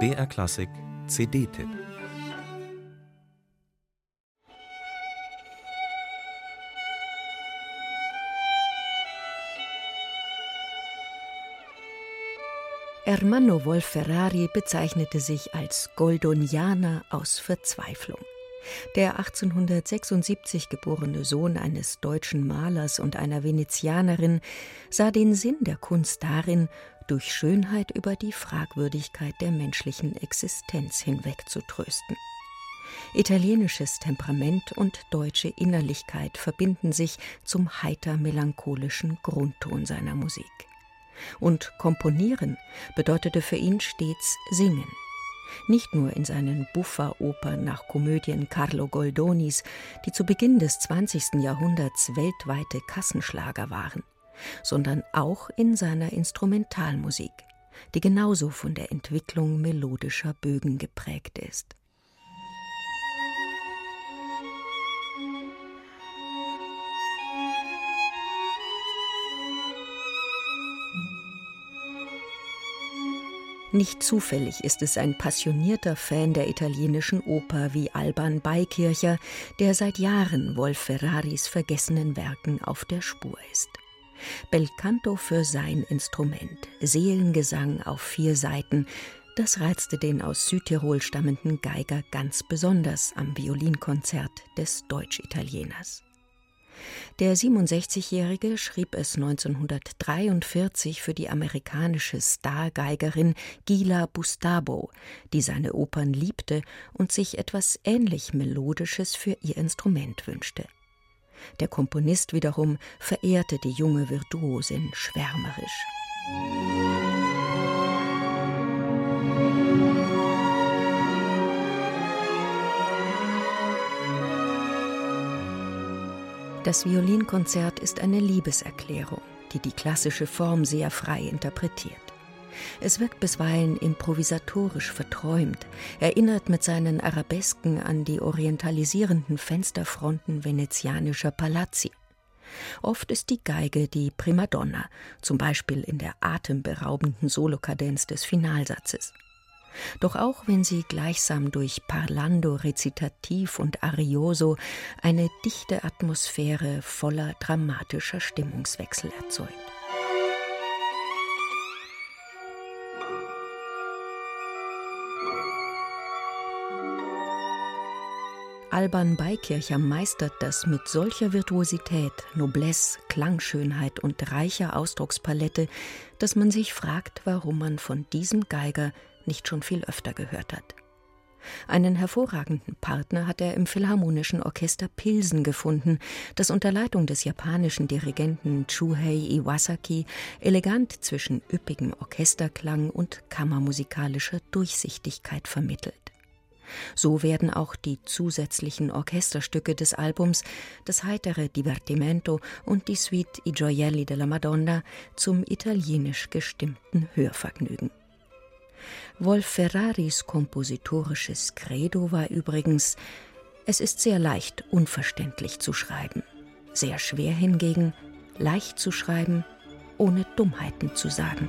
BR Klassik CD-Tipp Ermanno Wolf-Ferrari bezeichnete sich als Goldonianer aus Verzweiflung. Der 1876 geborene Sohn eines deutschen Malers und einer Venezianerin sah den Sinn der Kunst darin, durch Schönheit über die Fragwürdigkeit der menschlichen Existenz hinweg zu trösten. Italienisches Temperament und deutsche Innerlichkeit verbinden sich zum heiter melancholischen Grundton seiner Musik. Und komponieren bedeutete für ihn stets singen. Nicht nur in seinen Buffa-Opern nach Komödien Carlo Goldonis, die zu Beginn des 20. Jahrhunderts weltweite Kassenschlager waren, sondern auch in seiner Instrumentalmusik, die genauso von der Entwicklung melodischer Bögen geprägt ist. Nicht zufällig ist es ein passionierter Fan der italienischen Oper wie Alban Beikircher, der seit Jahren Wolf Ferraris vergessenen Werken auf der Spur ist. Belcanto für sein Instrument, Seelengesang auf vier Seiten, das reizte den aus Südtirol stammenden Geiger ganz besonders am Violinkonzert des Deutsch-Italieners. Der 67-Jährige schrieb es 1943 für die amerikanische Stargeigerin Gila Bustabo, die seine Opern liebte und sich etwas ähnlich Melodisches für ihr Instrument wünschte. Der Komponist wiederum verehrte die junge Virtuosin schwärmerisch. Das Violinkonzert ist eine Liebeserklärung, die die klassische Form sehr frei interpretiert. Es wirkt bisweilen improvisatorisch verträumt, erinnert mit seinen Arabesken an die orientalisierenden Fensterfronten venezianischer Palazzi. Oft ist die Geige die Primadonna, zum Beispiel in der atemberaubenden Solokadenz des Finalsatzes. Doch auch wenn sie gleichsam durch Parlando, Rezitativ und Arioso eine dichte Atmosphäre voller dramatischer Stimmungswechsel erzeugt. Alban Beikircher meistert das mit solcher Virtuosität, Noblesse, Klangschönheit und reicher Ausdruckspalette, dass man sich fragt, warum man von diesem Geiger nicht schon viel öfter gehört hat. Einen hervorragenden Partner hat er im Philharmonischen Orchester Pilsen gefunden, das unter Leitung des japanischen Dirigenten Chuhei Iwasaki elegant zwischen üppigem Orchesterklang und kammermusikalischer Durchsichtigkeit vermittelt. So werden auch die zusätzlichen Orchesterstücke des Albums, das heitere Divertimento und die Suite I Gioielli della Madonna, zum italienisch gestimmten Hörvergnügen. Wolf Ferraris kompositorisches Credo war übrigens, es ist sehr leicht, unverständlich zu schreiben, sehr schwer hingegen, leicht zu schreiben, ohne Dummheiten zu sagen.